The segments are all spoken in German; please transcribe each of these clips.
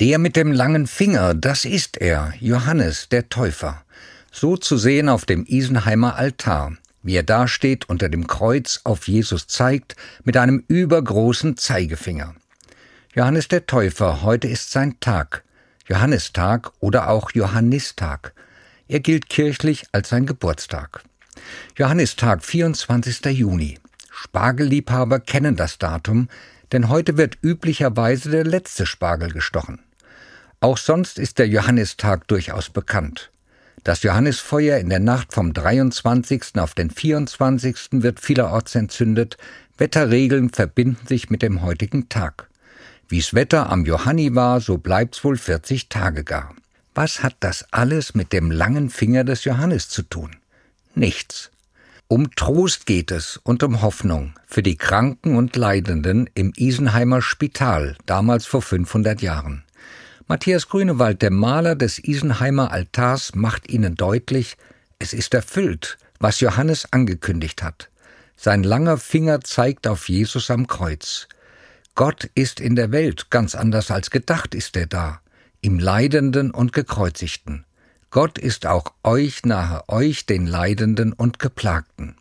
Der mit dem langen Finger, das ist er, Johannes der Täufer. So zu sehen auf dem Isenheimer Altar, wie er dasteht unter dem Kreuz auf Jesus zeigt, mit einem übergroßen Zeigefinger. Johannes der Täufer, heute ist sein Tag, Johannistag oder auch Johannistag. Er gilt kirchlich als sein Geburtstag. Johannistag, 24. Juni. Spargelliebhaber kennen das Datum, denn heute wird üblicherweise der letzte Spargel gestochen. Auch sonst ist der Johannistag durchaus bekannt. Das Johannisfeuer in der Nacht vom 23. auf den 24. wird vielerorts entzündet, Wetterregeln verbinden sich mit dem heutigen Tag. Wie's Wetter am Johanni war, so bleibt's wohl 40 Tage gar. Was hat das alles mit dem langen Finger des Johannes zu tun? Nichts. Um Trost geht es und um Hoffnung für die Kranken und Leidenden im Isenheimer Spital, damals vor 500 Jahren. Matthias Grünewald, der Maler des Isenheimer Altars, macht ihnen deutlich, es ist erfüllt, was Johannes angekündigt hat. Sein langer Finger zeigt auf Jesus am Kreuz. Gott ist in der Welt, ganz anders als gedacht ist er da, im Leidenden und Gekreuzigten. Gott ist auch euch nahe, euch den Leidenden und Geplagten.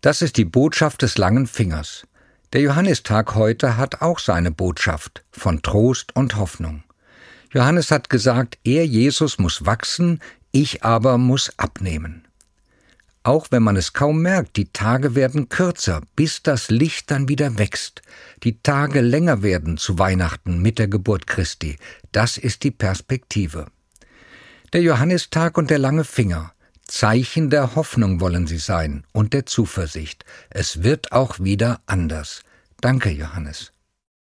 Das ist die Botschaft des langen Fingers. Der Johannistag heute hat auch seine Botschaft von Trost und Hoffnung. Johannes hat gesagt, er Jesus muss wachsen, ich aber muss abnehmen. Auch wenn man es kaum merkt, die Tage werden kürzer, bis das Licht dann wieder wächst, die Tage länger werden zu Weihnachten mit der Geburt Christi, das ist die Perspektive. Der Johannistag und der lange Finger. Zeichen der Hoffnung wollen sie sein und der Zuversicht. Es wird auch wieder anders. Danke, Johannes.